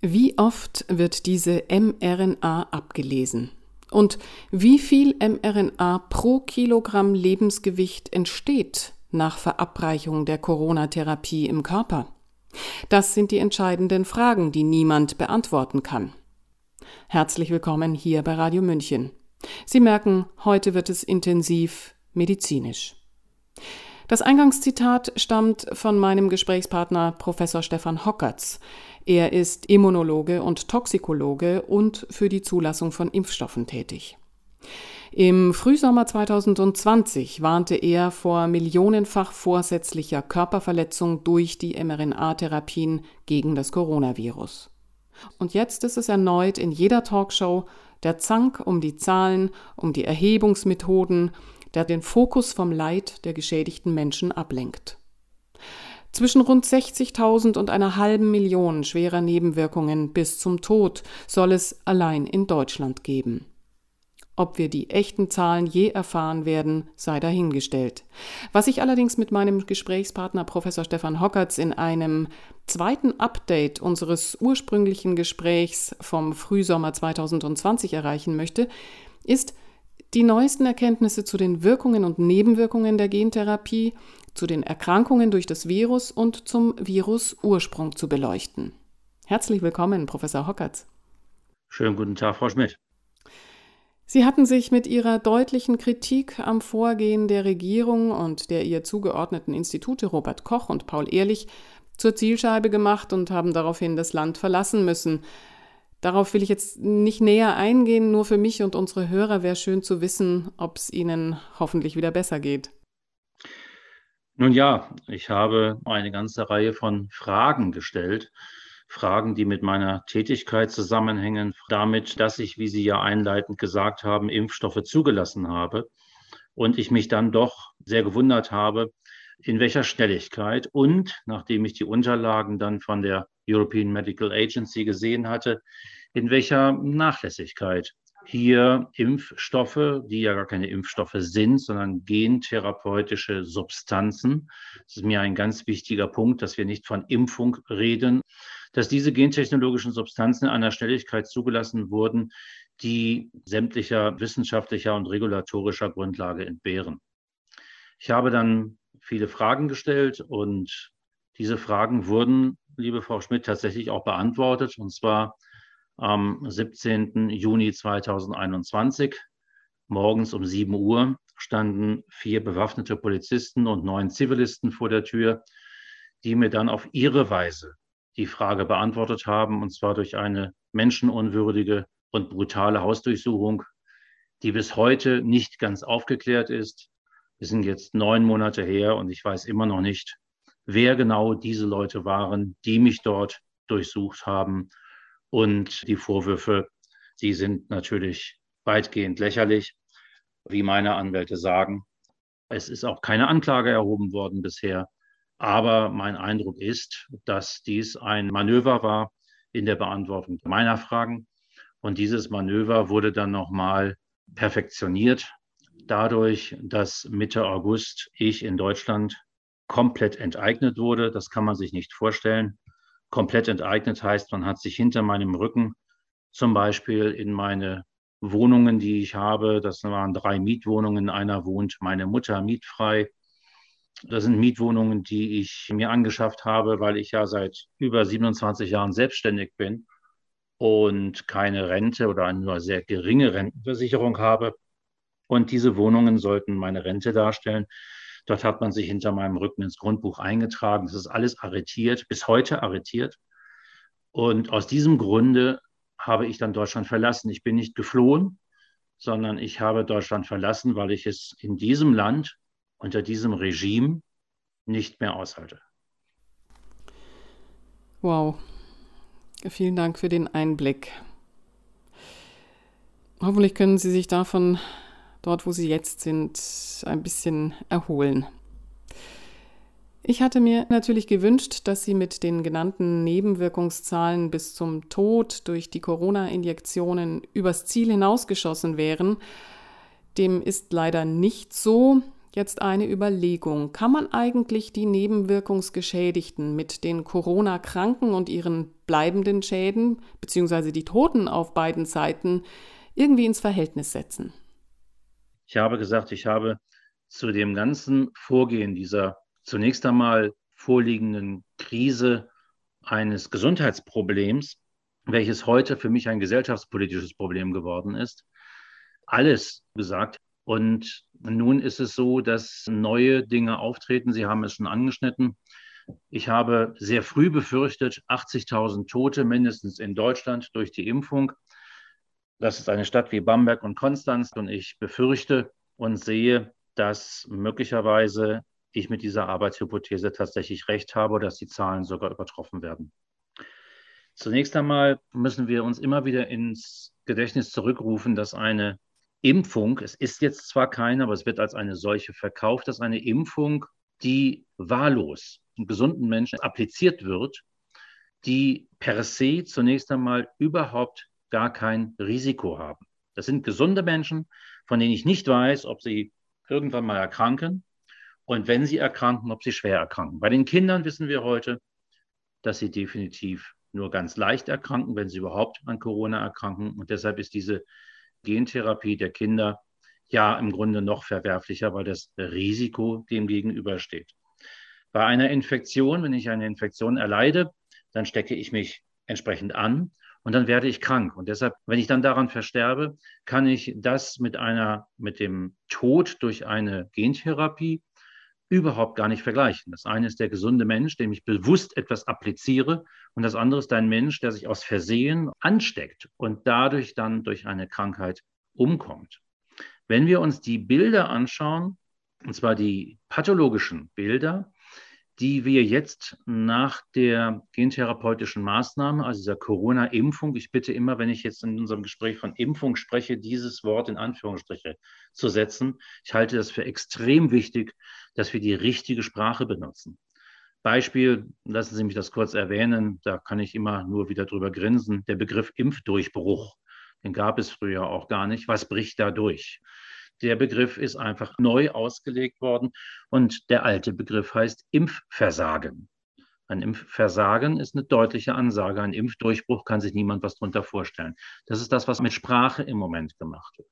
Wie oft wird diese mRNA abgelesen? Und wie viel mRNA pro Kilogramm Lebensgewicht entsteht nach Verabreichung der Corona-Therapie im Körper? Das sind die entscheidenden Fragen, die niemand beantworten kann. Herzlich willkommen hier bei Radio München. Sie merken, heute wird es intensiv medizinisch. Das Eingangszitat stammt von meinem Gesprächspartner Professor Stefan Hockertz. Er ist Immunologe und Toxikologe und für die Zulassung von Impfstoffen tätig. Im Frühsommer 2020 warnte er vor millionenfach vorsätzlicher Körperverletzung durch die mRNA-Therapien gegen das Coronavirus. Und jetzt ist es erneut in jeder Talkshow der Zank um die Zahlen, um die Erhebungsmethoden, der den Fokus vom Leid der geschädigten Menschen ablenkt. Zwischen rund 60.000 und einer halben Million schwerer Nebenwirkungen bis zum Tod soll es allein in Deutschland geben. Ob wir die echten Zahlen je erfahren werden, sei dahingestellt. Was ich allerdings mit meinem Gesprächspartner Professor Stefan Hockertz in einem zweiten Update unseres ursprünglichen Gesprächs vom Frühsommer 2020 erreichen möchte, ist, die neuesten Erkenntnisse zu den Wirkungen und Nebenwirkungen der Gentherapie, zu den Erkrankungen durch das Virus und zum Virusursprung zu beleuchten. Herzlich willkommen, Professor Hockertz. Schönen guten Tag, Frau Schmidt. Sie hatten sich mit Ihrer deutlichen Kritik am Vorgehen der Regierung und der ihr zugeordneten Institute Robert Koch und Paul Ehrlich zur Zielscheibe gemacht und haben daraufhin das Land verlassen müssen. Darauf will ich jetzt nicht näher eingehen, nur für mich und unsere Hörer wäre schön zu wissen, ob es Ihnen hoffentlich wieder besser geht. Nun ja, ich habe eine ganze Reihe von Fragen gestellt. Fragen, die mit meiner Tätigkeit zusammenhängen, damit, dass ich, wie Sie ja einleitend gesagt haben, Impfstoffe zugelassen habe. Und ich mich dann doch sehr gewundert habe, in welcher Schnelligkeit und, nachdem ich die Unterlagen dann von der European Medical Agency gesehen hatte, in welcher Nachlässigkeit hier Impfstoffe, die ja gar keine Impfstoffe sind, sondern gentherapeutische Substanzen. Das ist mir ein ganz wichtiger Punkt, dass wir nicht von Impfung reden, dass diese gentechnologischen Substanzen in einer Schnelligkeit zugelassen wurden, die sämtlicher wissenschaftlicher und regulatorischer Grundlage entbehren. Ich habe dann viele Fragen gestellt und diese Fragen wurden, liebe Frau Schmidt, tatsächlich auch beantwortet. Und zwar am 17. Juni 2021. Morgens um 7 Uhr standen vier bewaffnete Polizisten und neun Zivilisten vor der Tür, die mir dann auf ihre Weise die Frage beantwortet haben, und zwar durch eine menschenunwürdige und brutale Hausdurchsuchung, die bis heute nicht ganz aufgeklärt ist. Wir sind jetzt neun Monate her und ich weiß immer noch nicht, wer genau diese Leute waren, die mich dort durchsucht haben. Und die Vorwürfe, die sind natürlich weitgehend lächerlich, wie meine Anwälte sagen. Es ist auch keine Anklage erhoben worden bisher. Aber mein Eindruck ist, dass dies ein Manöver war in der Beantwortung meiner Fragen. Und dieses Manöver wurde dann nochmal perfektioniert dadurch, dass Mitte August ich in Deutschland komplett enteignet wurde. Das kann man sich nicht vorstellen. Komplett enteignet heißt, man hat sich hinter meinem Rücken zum Beispiel in meine Wohnungen, die ich habe, das waren drei Mietwohnungen, in einer wohnt meine Mutter mietfrei. Das sind Mietwohnungen, die ich mir angeschafft habe, weil ich ja seit über 27 Jahren selbstständig bin und keine Rente oder eine nur sehr geringe Rentenversicherung habe. Und diese Wohnungen sollten meine Rente darstellen. Dort hat man sich hinter meinem Rücken ins Grundbuch eingetragen. Das ist alles arretiert, bis heute arretiert. Und aus diesem Grunde habe ich dann Deutschland verlassen. Ich bin nicht geflohen, sondern ich habe Deutschland verlassen, weil ich es in diesem Land unter diesem Regime nicht mehr aushalte. Wow. Vielen Dank für den Einblick. Hoffentlich können Sie sich davon dort, wo Sie jetzt sind, ein bisschen erholen. Ich hatte mir natürlich gewünscht, dass Sie mit den genannten Nebenwirkungszahlen bis zum Tod durch die Corona-Injektionen übers Ziel hinausgeschossen wären. Dem ist leider nicht so. Jetzt eine Überlegung. Kann man eigentlich die Nebenwirkungsgeschädigten mit den Corona-Kranken und ihren bleibenden Schäden, beziehungsweise die Toten auf beiden Seiten, irgendwie ins Verhältnis setzen? Ich habe gesagt, ich habe zu dem ganzen Vorgehen dieser zunächst einmal vorliegenden Krise eines Gesundheitsproblems, welches heute für mich ein gesellschaftspolitisches Problem geworden ist, alles gesagt. Und nun ist es so, dass neue Dinge auftreten. Sie haben es schon angeschnitten. Ich habe sehr früh befürchtet, 80.000 Tote mindestens in Deutschland durch die Impfung. Das ist eine Stadt wie Bamberg und Konstanz. Und ich befürchte und sehe, dass möglicherweise ich mit dieser Arbeitshypothese tatsächlich recht habe, dass die Zahlen sogar übertroffen werden. Zunächst einmal müssen wir uns immer wieder ins Gedächtnis zurückrufen, dass eine Impfung, es ist jetzt zwar keine, aber es wird als eine solche verkauft, dass eine Impfung, die wahllos und gesunden Menschen appliziert wird, die per se zunächst einmal überhaupt gar kein Risiko haben. Das sind gesunde Menschen, von denen ich nicht weiß, ob sie irgendwann mal erkranken und wenn sie erkranken, ob sie schwer erkranken. Bei den Kindern wissen wir heute, dass sie definitiv nur ganz leicht erkranken, wenn sie überhaupt an Corona erkranken. Und deshalb ist diese Gentherapie der Kinder ja im Grunde noch verwerflicher, weil das Risiko dem gegenübersteht. Bei einer Infektion, wenn ich eine Infektion erleide, dann stecke ich mich entsprechend an und dann werde ich krank. Und deshalb, wenn ich dann daran versterbe, kann ich das mit einer, mit dem Tod durch eine Gentherapie überhaupt gar nicht vergleichen. Das eine ist der gesunde Mensch, dem ich bewusst etwas appliziere, und das andere ist ein Mensch, der sich aus Versehen ansteckt und dadurch dann durch eine Krankheit umkommt. Wenn wir uns die Bilder anschauen, und zwar die pathologischen Bilder, die wir jetzt nach der gentherapeutischen Maßnahme, also dieser Corona-Impfung, ich bitte immer, wenn ich jetzt in unserem Gespräch von Impfung spreche, dieses Wort in Anführungsstriche zu setzen. Ich halte das für extrem wichtig, dass wir die richtige Sprache benutzen. Beispiel, lassen Sie mich das kurz erwähnen, da kann ich immer nur wieder drüber grinsen, der Begriff Impfdurchbruch. Den gab es früher auch gar nicht. Was bricht da durch? Der Begriff ist einfach neu ausgelegt worden und der alte Begriff heißt Impfversagen. Ein Impfversagen ist eine deutliche Ansage. Ein Impfdurchbruch kann sich niemand was darunter vorstellen. Das ist das, was mit Sprache im Moment gemacht wird.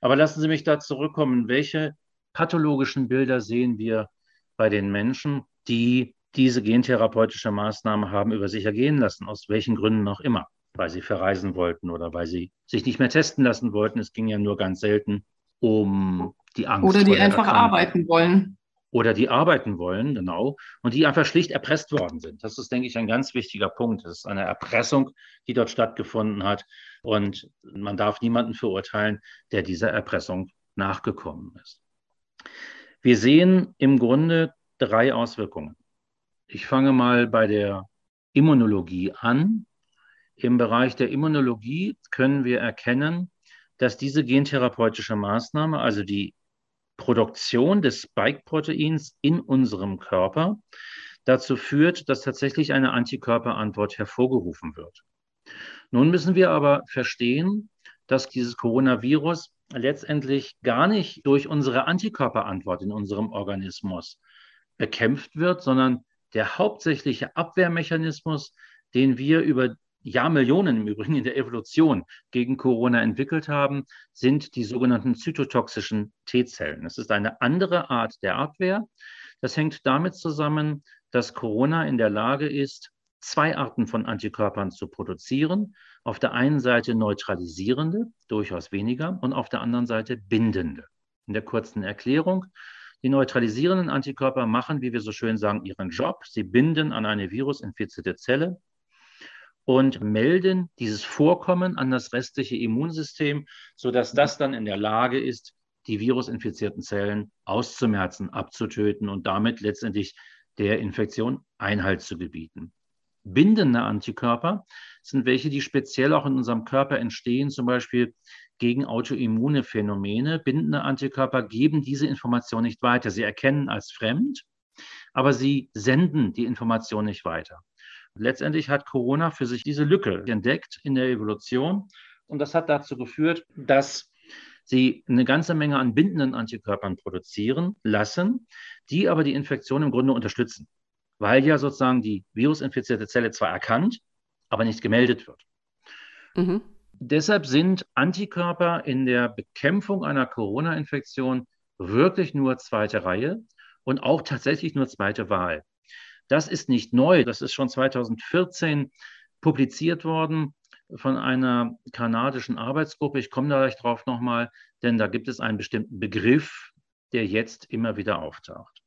Aber lassen Sie mich da zurückkommen. Welche pathologischen Bilder sehen wir bei den Menschen, die diese gentherapeutische Maßnahme haben über sich ergehen lassen, aus welchen Gründen auch immer? Weil sie verreisen wollten oder weil sie sich nicht mehr testen lassen wollten. Es ging ja nur ganz selten um die Angst. Oder die einfach arbeiten wollen. Oder die arbeiten wollen, genau. Und die einfach schlicht erpresst worden sind. Das ist, denke ich, ein ganz wichtiger Punkt. Das ist eine Erpressung, die dort stattgefunden hat. Und man darf niemanden verurteilen, der dieser Erpressung nachgekommen ist. Wir sehen im Grunde drei Auswirkungen. Ich fange mal bei der Immunologie an. Im Bereich der Immunologie können wir erkennen, dass diese gentherapeutische Maßnahme, also die Produktion des Spike-Proteins in unserem Körper, dazu führt, dass tatsächlich eine Antikörperantwort hervorgerufen wird. Nun müssen wir aber verstehen, dass dieses Coronavirus letztendlich gar nicht durch unsere Antikörperantwort in unserem Organismus bekämpft wird, sondern der hauptsächliche Abwehrmechanismus, den wir über Jahrmillionen im Übrigen in der Evolution gegen Corona entwickelt haben, sind die sogenannten zytotoxischen T-Zellen. Es ist eine andere Art der Abwehr. Das hängt damit zusammen, dass Corona in der Lage ist, zwei Arten von Antikörpern zu produzieren. Auf der einen Seite neutralisierende, durchaus weniger, und auf der anderen Seite bindende. In der kurzen Erklärung, die neutralisierenden Antikörper machen, wie wir so schön sagen, ihren Job. Sie binden an eine virusinfizierte Zelle und melden dieses Vorkommen an das restliche Immunsystem, sodass das dann in der Lage ist, die virusinfizierten Zellen auszumerzen, abzutöten und damit letztendlich der Infektion Einhalt zu gebieten. Bindende Antikörper sind welche, die speziell auch in unserem Körper entstehen, zum Beispiel gegen autoimmune Phänomene. Bindende Antikörper geben diese Information nicht weiter. Sie erkennen als fremd, aber sie senden die Information nicht weiter. Letztendlich hat Corona für sich diese Lücke entdeckt in der Evolution und das hat dazu geführt, dass sie eine ganze Menge an bindenden Antikörpern produzieren lassen, die aber die Infektion im Grunde unterstützen, weil ja sozusagen die virusinfizierte Zelle zwar erkannt, aber nicht gemeldet wird. Mhm. Deshalb sind Antikörper in der Bekämpfung einer Corona-Infektion wirklich nur zweite Reihe und auch tatsächlich nur zweite Wahl. Das ist nicht neu, das ist schon 2014 publiziert worden von einer kanadischen Arbeitsgruppe. Ich komme da gleich drauf nochmal, denn da gibt es einen bestimmten Begriff, der jetzt immer wieder auftaucht.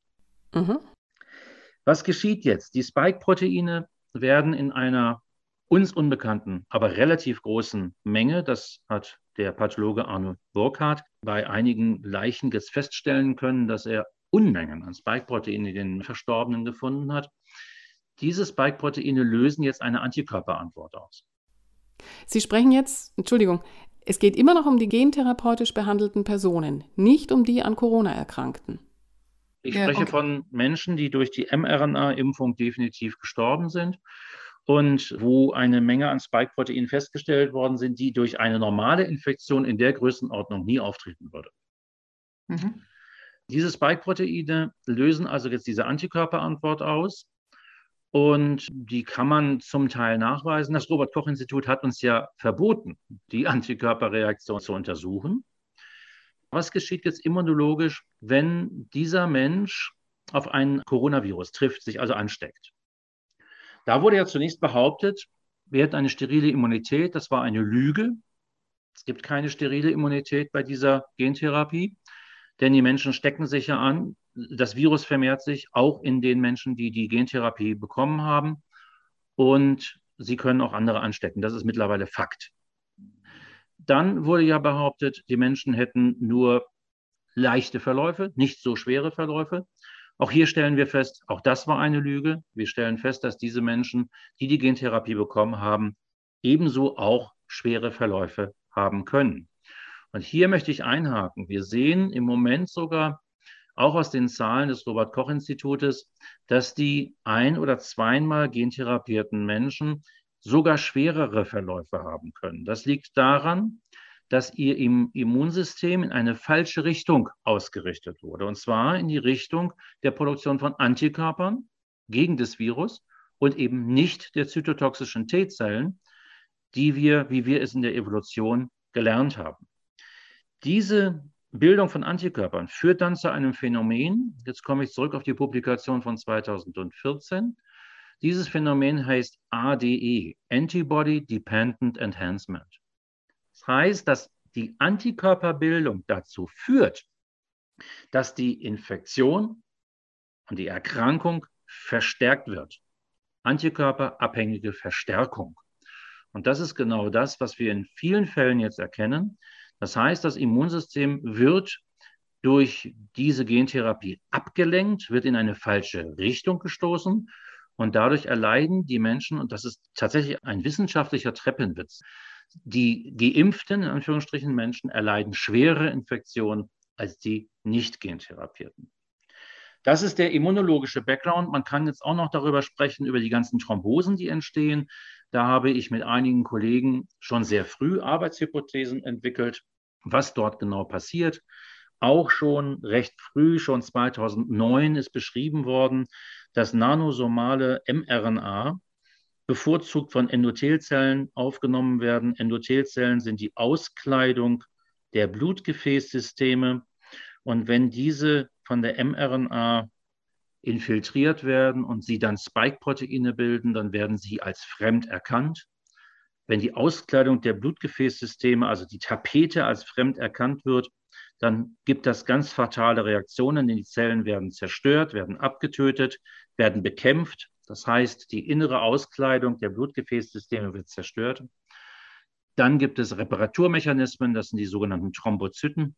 Mhm. Was geschieht jetzt? Die Spike-Proteine werden in einer uns unbekannten, aber relativ großen Menge, das hat der Pathologe Arno Burkhardt bei einigen Leichen jetzt feststellen können, dass er Unmengen an Spike-Proteinen in den Verstorbenen gefunden hat. Diese Spike-Proteine lösen jetzt eine Antikörperantwort aus. Sie sprechen jetzt, Entschuldigung, es geht immer noch um die gentherapeutisch behandelten Personen, nicht um die an Corona erkrankten. Ich spreche ja, okay. von Menschen, die durch die mRNA-Impfung definitiv gestorben sind und wo eine Menge an Spike-Proteinen festgestellt worden sind, die durch eine normale Infektion in der Größenordnung nie auftreten würde. Mhm. Diese Spike-Proteine lösen also jetzt diese Antikörperantwort aus und die kann man zum Teil nachweisen. Das Robert-Koch-Institut hat uns ja verboten, die Antikörperreaktion zu untersuchen. Was geschieht jetzt immunologisch, wenn dieser Mensch auf ein Coronavirus trifft, sich also ansteckt? Da wurde ja zunächst behauptet, wir hätten eine sterile Immunität. Das war eine Lüge. Es gibt keine sterile Immunität bei dieser Gentherapie, denn die Menschen stecken sich ja an das Virus vermehrt sich auch in den Menschen, die die Gentherapie bekommen haben. Und sie können auch andere anstecken. Das ist mittlerweile Fakt. Dann wurde ja behauptet, die Menschen hätten nur leichte Verläufe, nicht so schwere Verläufe. Auch hier stellen wir fest, auch das war eine Lüge. Wir stellen fest, dass diese Menschen, die die Gentherapie bekommen haben, ebenso auch schwere Verläufe haben können. Und hier möchte ich einhaken. Wir sehen im Moment sogar auch aus den Zahlen des Robert Koch Institutes, dass die ein- oder zweimal gentherapierten Menschen sogar schwerere Verläufe haben können. Das liegt daran, dass ihr Immunsystem in eine falsche Richtung ausgerichtet wurde. Und zwar in die Richtung der Produktion von Antikörpern gegen das Virus und eben nicht der zytotoxischen T-Zellen, die wir, wie wir es in der Evolution gelernt haben. Diese Bildung von Antikörpern führt dann zu einem Phänomen. Jetzt komme ich zurück auf die Publikation von 2014. Dieses Phänomen heißt ADE, Antibody Dependent Enhancement. Das heißt, dass die Antikörperbildung dazu führt, dass die Infektion und die Erkrankung verstärkt wird. Antikörperabhängige Verstärkung. Und das ist genau das, was wir in vielen Fällen jetzt erkennen, das heißt, das Immunsystem wird durch diese Gentherapie abgelenkt, wird in eine falsche Richtung gestoßen und dadurch erleiden die Menschen, und das ist tatsächlich ein wissenschaftlicher Treppenwitz, die geimpften, in Anführungsstrichen, Menschen erleiden schwere Infektionen als die nicht gentherapierten. Das ist der immunologische Background. Man kann jetzt auch noch darüber sprechen, über die ganzen Thrombosen, die entstehen. Da habe ich mit einigen Kollegen schon sehr früh Arbeitshypothesen entwickelt was dort genau passiert. Auch schon recht früh, schon 2009 ist beschrieben worden, dass nanosomale mRNA bevorzugt von Endothelzellen aufgenommen werden. Endothelzellen sind die Auskleidung der Blutgefäßsysteme. Und wenn diese von der mRNA infiltriert werden und sie dann Spike-Proteine bilden, dann werden sie als fremd erkannt. Wenn die Auskleidung der Blutgefäßsysteme, also die Tapete als fremd erkannt wird, dann gibt das ganz fatale Reaktionen, denn die Zellen werden zerstört, werden abgetötet, werden bekämpft. Das heißt, die innere Auskleidung der Blutgefäßsysteme wird zerstört. Dann gibt es Reparaturmechanismen, das sind die sogenannten Thrombozyten.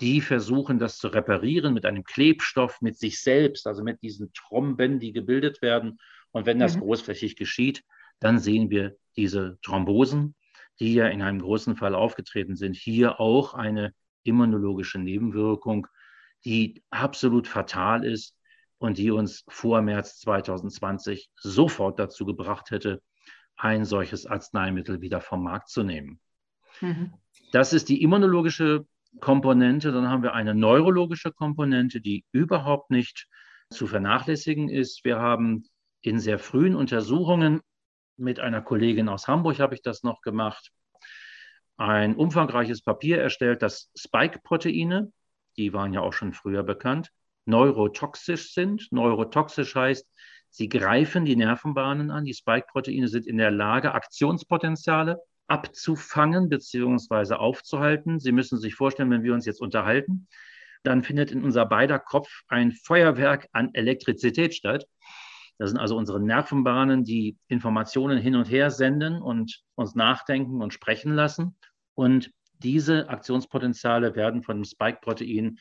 Die versuchen das zu reparieren mit einem Klebstoff, mit sich selbst, also mit diesen Thromben, die gebildet werden. Und wenn das mhm. großflächig geschieht, dann sehen wir diese Thrombosen, die ja in einem großen Fall aufgetreten sind. Hier auch eine immunologische Nebenwirkung, die absolut fatal ist und die uns vor März 2020 sofort dazu gebracht hätte, ein solches Arzneimittel wieder vom Markt zu nehmen. Mhm. Das ist die immunologische Komponente, dann haben wir eine neurologische Komponente, die überhaupt nicht zu vernachlässigen ist. Wir haben in sehr frühen Untersuchungen mit einer Kollegin aus Hamburg habe ich das noch gemacht, ein umfangreiches Papier erstellt, dass Spike-Proteine, die waren ja auch schon früher bekannt, neurotoxisch sind. Neurotoxisch heißt, sie greifen die Nervenbahnen an. Die Spike-Proteine sind in der Lage, Aktionspotenziale abzufangen bzw. aufzuhalten. Sie müssen sich vorstellen, wenn wir uns jetzt unterhalten, dann findet in unser beider Kopf ein Feuerwerk an Elektrizität statt. Das sind also unsere Nervenbahnen, die Informationen hin und her senden und uns nachdenken und sprechen lassen. Und diese Aktionspotenziale werden von dem Spike-Protein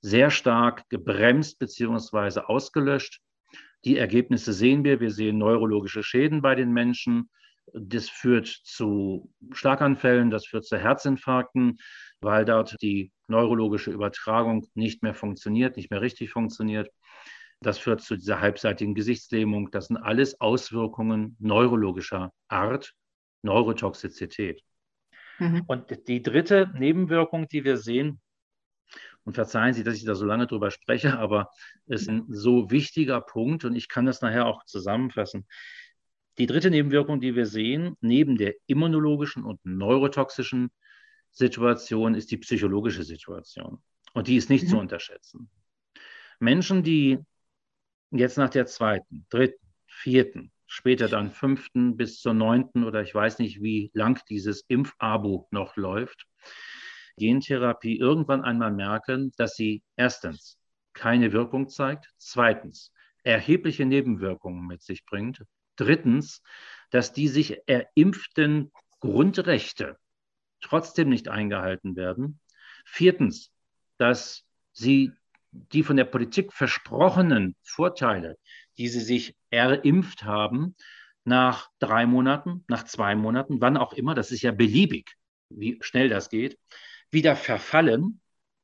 sehr stark gebremst bzw. ausgelöscht. Die Ergebnisse sehen wir. Wir sehen neurologische Schäden bei den Menschen. Das führt zu Schlaganfällen, das führt zu Herzinfarkten, weil dort die neurologische Übertragung nicht mehr funktioniert, nicht mehr richtig funktioniert. Das führt zu dieser halbseitigen Gesichtslähmung. Das sind alles Auswirkungen neurologischer Art, Neurotoxizität. Mhm. Und die dritte Nebenwirkung, die wir sehen, und verzeihen Sie, dass ich da so lange drüber spreche, aber es ist ein so wichtiger Punkt und ich kann das nachher auch zusammenfassen. Die dritte Nebenwirkung, die wir sehen, neben der immunologischen und neurotoxischen Situation, ist die psychologische Situation. Und die ist nicht mhm. zu unterschätzen. Menschen, die jetzt nach der zweiten, dritten, vierten, später dann fünften bis zur neunten oder ich weiß nicht, wie lang dieses Impfabo noch läuft, Gentherapie irgendwann einmal merken, dass sie erstens keine Wirkung zeigt, zweitens erhebliche Nebenwirkungen mit sich bringt, drittens, dass die sich erimpften Grundrechte trotzdem nicht eingehalten werden, viertens, dass sie die von der Politik versprochenen Vorteile, die sie sich erimpft haben, nach drei Monaten, nach zwei Monaten, wann auch immer, das ist ja beliebig, wie schnell das geht, wieder verfallen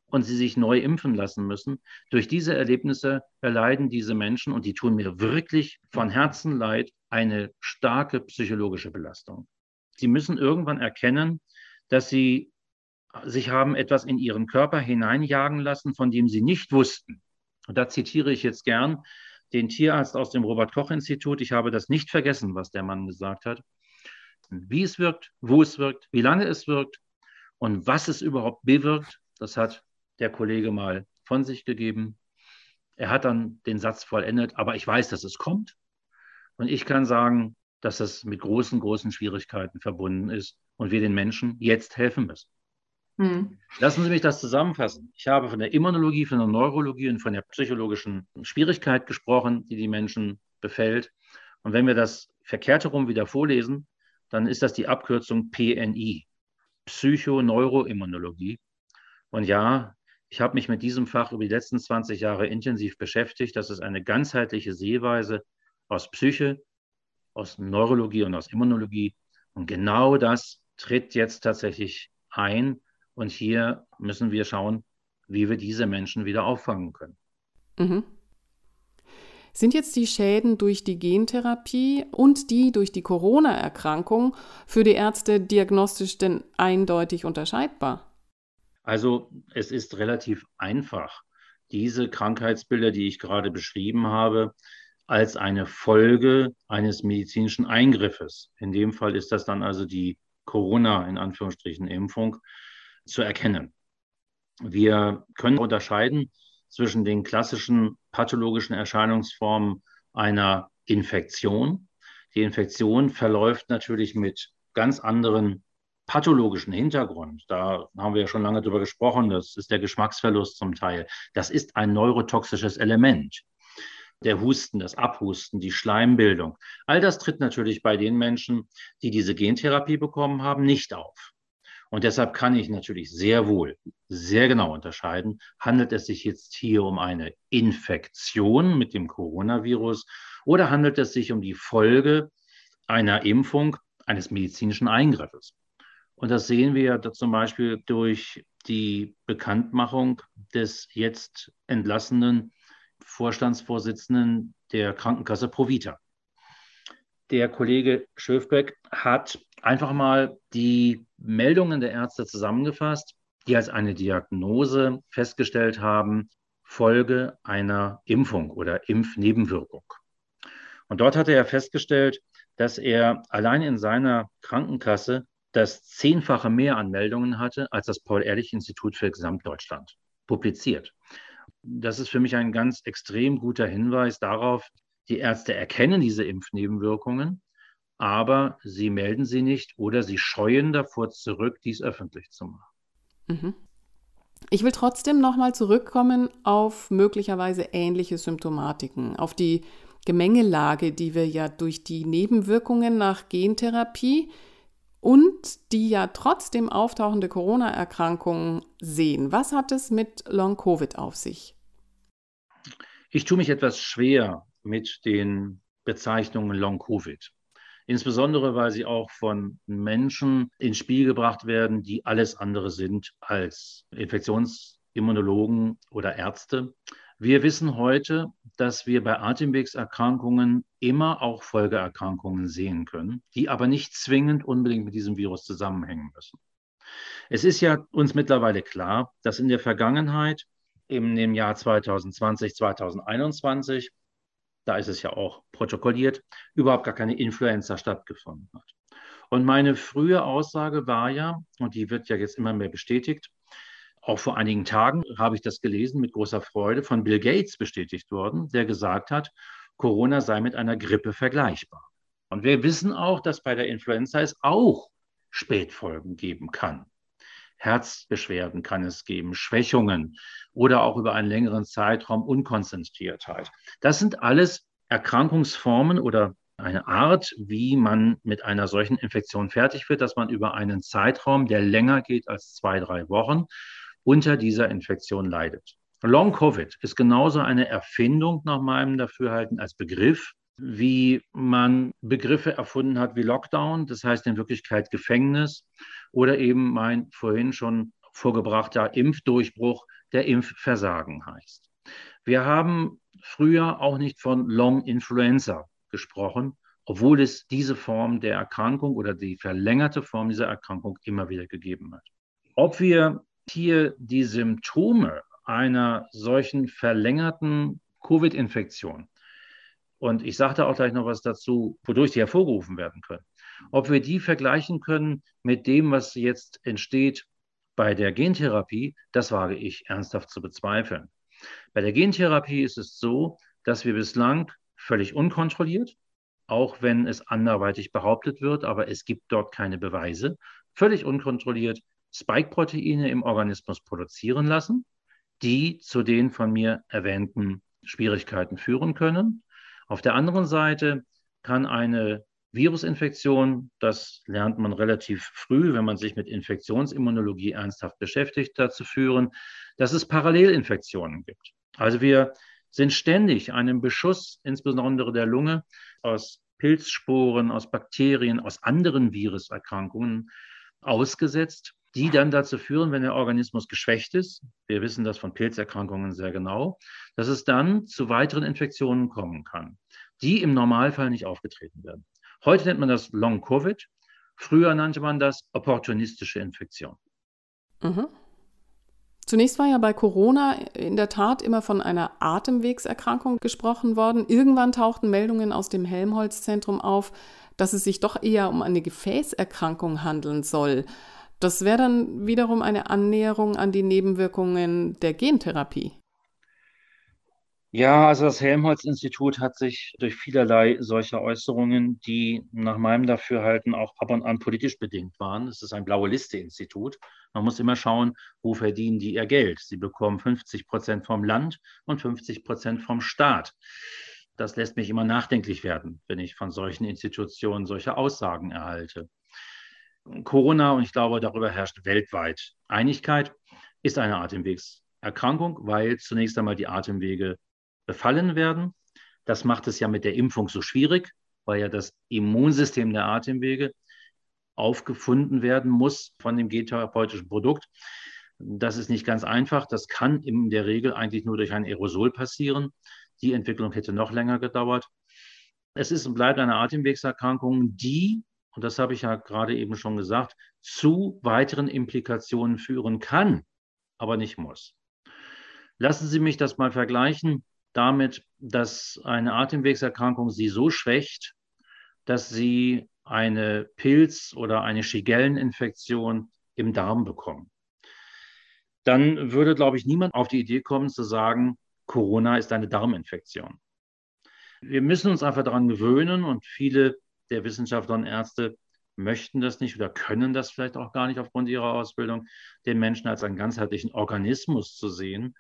und sie sich neu impfen lassen müssen. Durch diese Erlebnisse erleiden diese Menschen, und die tun mir wirklich von Herzen leid, eine starke psychologische Belastung. Sie müssen irgendwann erkennen, dass sie sich haben etwas in ihren Körper hineinjagen lassen, von dem sie nicht wussten. Und da zitiere ich jetzt gern den Tierarzt aus dem Robert Koch Institut. Ich habe das nicht vergessen, was der Mann gesagt hat. Wie es wirkt, wo es wirkt, wie lange es wirkt und was es überhaupt bewirkt, das hat der Kollege mal von sich gegeben. Er hat dann den Satz vollendet, aber ich weiß, dass es kommt. Und ich kann sagen, dass es mit großen, großen Schwierigkeiten verbunden ist und wir den Menschen jetzt helfen müssen. Hm. Lassen Sie mich das zusammenfassen. Ich habe von der Immunologie, von der Neurologie und von der psychologischen Schwierigkeit gesprochen, die die Menschen befällt. Und wenn wir das verkehrt herum wieder vorlesen, dann ist das die Abkürzung PNI, Psychoneuroimmunologie. Und ja, ich habe mich mit diesem Fach über die letzten 20 Jahre intensiv beschäftigt. Das ist eine ganzheitliche Sehweise aus Psyche, aus Neurologie und aus Immunologie. Und genau das tritt jetzt tatsächlich ein und hier müssen wir schauen, wie wir diese Menschen wieder auffangen können. Mhm. Sind jetzt die Schäden durch die Gentherapie und die durch die Corona-Erkrankung für die Ärzte diagnostisch denn eindeutig unterscheidbar? Also es ist relativ einfach, diese Krankheitsbilder, die ich gerade beschrieben habe, als eine Folge eines medizinischen Eingriffes. In dem Fall ist das dann also die Corona in Anführungsstrichen Impfung zu erkennen. Wir können unterscheiden zwischen den klassischen pathologischen Erscheinungsformen einer Infektion. Die Infektion verläuft natürlich mit ganz anderen pathologischen Hintergrund. Da haben wir ja schon lange drüber gesprochen. Das ist der Geschmacksverlust zum Teil. Das ist ein neurotoxisches Element. Der Husten, das Abhusten, die Schleimbildung. All das tritt natürlich bei den Menschen, die diese Gentherapie bekommen haben, nicht auf. Und deshalb kann ich natürlich sehr wohl, sehr genau unterscheiden, handelt es sich jetzt hier um eine Infektion mit dem Coronavirus oder handelt es sich um die Folge einer Impfung, eines medizinischen Eingriffes. Und das sehen wir ja zum Beispiel durch die Bekanntmachung des jetzt entlassenen Vorstandsvorsitzenden der Krankenkasse Provita. Der Kollege Schöfbeck hat einfach mal die Meldungen der Ärzte zusammengefasst, die als eine Diagnose festgestellt haben, Folge einer Impfung oder Impfnebenwirkung. Und dort hatte er festgestellt, dass er allein in seiner Krankenkasse das zehnfache mehr Anmeldungen hatte als das Paul-Ehrlich-Institut für Gesamtdeutschland publiziert. Das ist für mich ein ganz extrem guter Hinweis darauf, die Ärzte erkennen diese Impfnebenwirkungen, aber sie melden sie nicht oder sie scheuen davor zurück, dies öffentlich zu machen. Mhm. Ich will trotzdem nochmal zurückkommen auf möglicherweise ähnliche Symptomatiken, auf die Gemengelage, die wir ja durch die Nebenwirkungen nach Gentherapie und die ja trotzdem auftauchende Corona-Erkrankungen sehen. Was hat es mit Long-Covid auf sich? Ich tue mich etwas schwer mit den Bezeichnungen Long-Covid. Insbesondere, weil sie auch von Menschen ins Spiel gebracht werden, die alles andere sind als Infektionsimmunologen oder Ärzte. Wir wissen heute, dass wir bei Atemwegserkrankungen immer auch Folgeerkrankungen sehen können, die aber nicht zwingend unbedingt mit diesem Virus zusammenhängen müssen. Es ist ja uns mittlerweile klar, dass in der Vergangenheit, dem Jahr 2020, 2021, da ist es ja auch protokolliert, überhaupt gar keine Influenza stattgefunden hat. Und meine frühe Aussage war ja, und die wird ja jetzt immer mehr bestätigt, auch vor einigen Tagen habe ich das gelesen mit großer Freude von Bill Gates bestätigt worden, der gesagt hat, Corona sei mit einer Grippe vergleichbar. Und wir wissen auch, dass bei der Influenza es auch Spätfolgen geben kann. Herzbeschwerden kann es geben, Schwächungen oder auch über einen längeren Zeitraum Unkonzentriertheit. Das sind alles Erkrankungsformen oder eine Art, wie man mit einer solchen Infektion fertig wird, dass man über einen Zeitraum, der länger geht als zwei, drei Wochen, unter dieser Infektion leidet. Long Covid ist genauso eine Erfindung nach meinem Dafürhalten als Begriff, wie man Begriffe erfunden hat wie Lockdown, das heißt in Wirklichkeit Gefängnis oder eben mein vorhin schon vorgebrachter Impfdurchbruch, der Impfversagen heißt. Wir haben früher auch nicht von Long Influenza gesprochen, obwohl es diese Form der Erkrankung oder die verlängerte Form dieser Erkrankung immer wieder gegeben hat. Ob wir hier die Symptome einer solchen verlängerten Covid-Infektion, und ich sagte auch gleich noch was dazu, wodurch sie hervorgerufen werden können, ob wir die vergleichen können mit dem, was jetzt entsteht bei der Gentherapie, das wage ich ernsthaft zu bezweifeln. Bei der Gentherapie ist es so, dass wir bislang völlig unkontrolliert, auch wenn es anderweitig behauptet wird, aber es gibt dort keine Beweise, völlig unkontrolliert Spike-Proteine im Organismus produzieren lassen, die zu den von mir erwähnten Schwierigkeiten führen können. Auf der anderen Seite kann eine Virusinfektion, das lernt man relativ früh, wenn man sich mit Infektionsimmunologie ernsthaft beschäftigt, dazu führen, dass es Parallelinfektionen gibt. Also wir sind ständig einem Beschuss, insbesondere der Lunge, aus Pilzsporen, aus Bakterien, aus anderen Viruserkrankungen ausgesetzt die dann dazu führen, wenn der Organismus geschwächt ist, wir wissen das von Pilzerkrankungen sehr genau, dass es dann zu weiteren Infektionen kommen kann, die im Normalfall nicht aufgetreten werden. Heute nennt man das Long Covid, früher nannte man das opportunistische Infektion. Mhm. Zunächst war ja bei Corona in der Tat immer von einer Atemwegserkrankung gesprochen worden. Irgendwann tauchten Meldungen aus dem Helmholtz-Zentrum auf, dass es sich doch eher um eine Gefäßerkrankung handeln soll. Das wäre dann wiederum eine Annäherung an die Nebenwirkungen der Gentherapie. Ja, also das Helmholtz-Institut hat sich durch vielerlei solcher Äußerungen, die nach meinem Dafürhalten auch ab und an politisch bedingt waren, es ist ein blaue Liste-Institut. Man muss immer schauen, wo verdienen die ihr Geld. Sie bekommen 50 Prozent vom Land und 50 Prozent vom Staat. Das lässt mich immer nachdenklich werden, wenn ich von solchen Institutionen solche Aussagen erhalte. Corona, und ich glaube, darüber herrscht weltweit Einigkeit, ist eine Atemwegserkrankung, weil zunächst einmal die Atemwege befallen werden. Das macht es ja mit der Impfung so schwierig, weil ja das Immunsystem der Atemwege aufgefunden werden muss von dem gentherapeutischen Produkt. Das ist nicht ganz einfach. Das kann in der Regel eigentlich nur durch ein Aerosol passieren. Die Entwicklung hätte noch länger gedauert. Es ist und bleibt eine Atemwegserkrankung, die und das habe ich ja gerade eben schon gesagt, zu weiteren Implikationen führen kann, aber nicht muss. Lassen Sie mich das mal vergleichen damit, dass eine Atemwegserkrankung Sie so schwächt, dass Sie eine Pilz- oder eine Shigelleninfektion im Darm bekommen. Dann würde, glaube ich, niemand auf die Idee kommen zu sagen, Corona ist eine Darminfektion. Wir müssen uns einfach daran gewöhnen und viele der Wissenschaftler und Ärzte möchten das nicht oder können das vielleicht auch gar nicht aufgrund ihrer Ausbildung, den Menschen als einen ganzheitlichen Organismus zu sehen,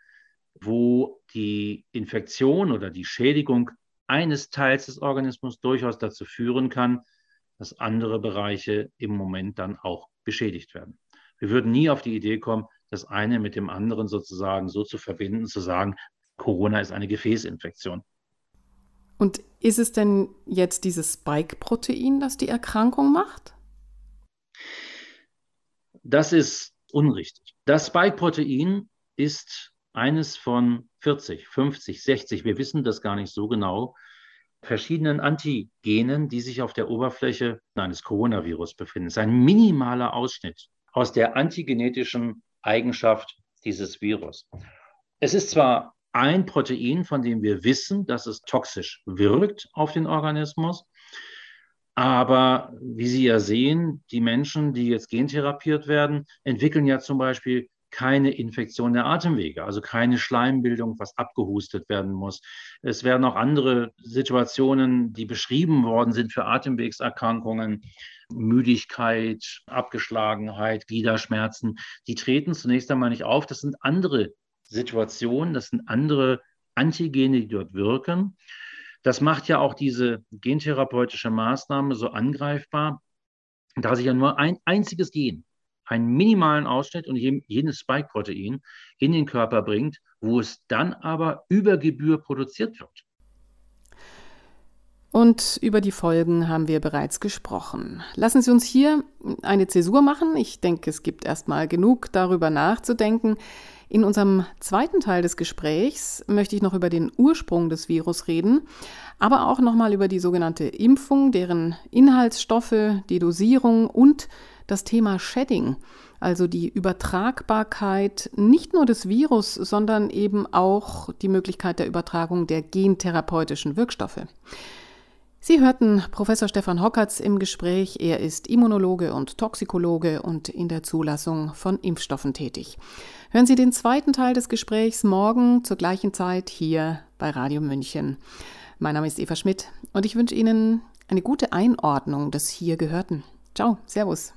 wo die Infektion oder die Schädigung eines Teils des Organismus durchaus dazu führen kann, dass andere Bereiche im Moment dann auch beschädigt werden. Wir würden nie auf die Idee kommen, das eine mit dem anderen sozusagen so zu verbinden, zu sagen, Corona ist eine Gefäßinfektion. Und ist es denn jetzt dieses Spike-Protein, das die Erkrankung macht? Das ist unrichtig. Das Spike-Protein ist eines von 40, 50, 60, wir wissen das gar nicht so genau, verschiedenen Antigenen, die sich auf der Oberfläche eines Coronavirus befinden. Es ist ein minimaler Ausschnitt aus der antigenetischen Eigenschaft dieses Virus. Es ist zwar ein Protein, von dem wir wissen, dass es toxisch wirkt auf den Organismus. Aber wie Sie ja sehen, die Menschen, die jetzt gentherapiert werden, entwickeln ja zum Beispiel keine Infektion der Atemwege, also keine Schleimbildung, was abgehustet werden muss. Es werden auch andere Situationen, die beschrieben worden sind für Atemwegserkrankungen, Müdigkeit, Abgeschlagenheit, Gliederschmerzen, die treten zunächst einmal nicht auf. Das sind andere Situationen, das sind andere Antigene, die dort wirken. Das macht ja auch diese gentherapeutische Maßnahme so angreifbar, da sich ja nur ein einziges Gen, einen minimalen Ausschnitt und jenes Spike-Protein in den Körper bringt, wo es dann aber über Gebühr produziert wird. Und über die Folgen haben wir bereits gesprochen. Lassen Sie uns hier eine Zäsur machen. Ich denke, es gibt erstmal genug darüber nachzudenken. In unserem zweiten Teil des Gesprächs möchte ich noch über den Ursprung des Virus reden, aber auch nochmal über die sogenannte Impfung, deren Inhaltsstoffe, die Dosierung und das Thema Shedding, also die Übertragbarkeit nicht nur des Virus, sondern eben auch die Möglichkeit der Übertragung der gentherapeutischen Wirkstoffe. Sie hörten Professor Stefan Hockertz im Gespräch. Er ist Immunologe und Toxikologe und in der Zulassung von Impfstoffen tätig. Hören Sie den zweiten Teil des Gesprächs morgen zur gleichen Zeit hier bei Radio München. Mein Name ist Eva Schmidt und ich wünsche Ihnen eine gute Einordnung des hier Gehörten. Ciao, Servus.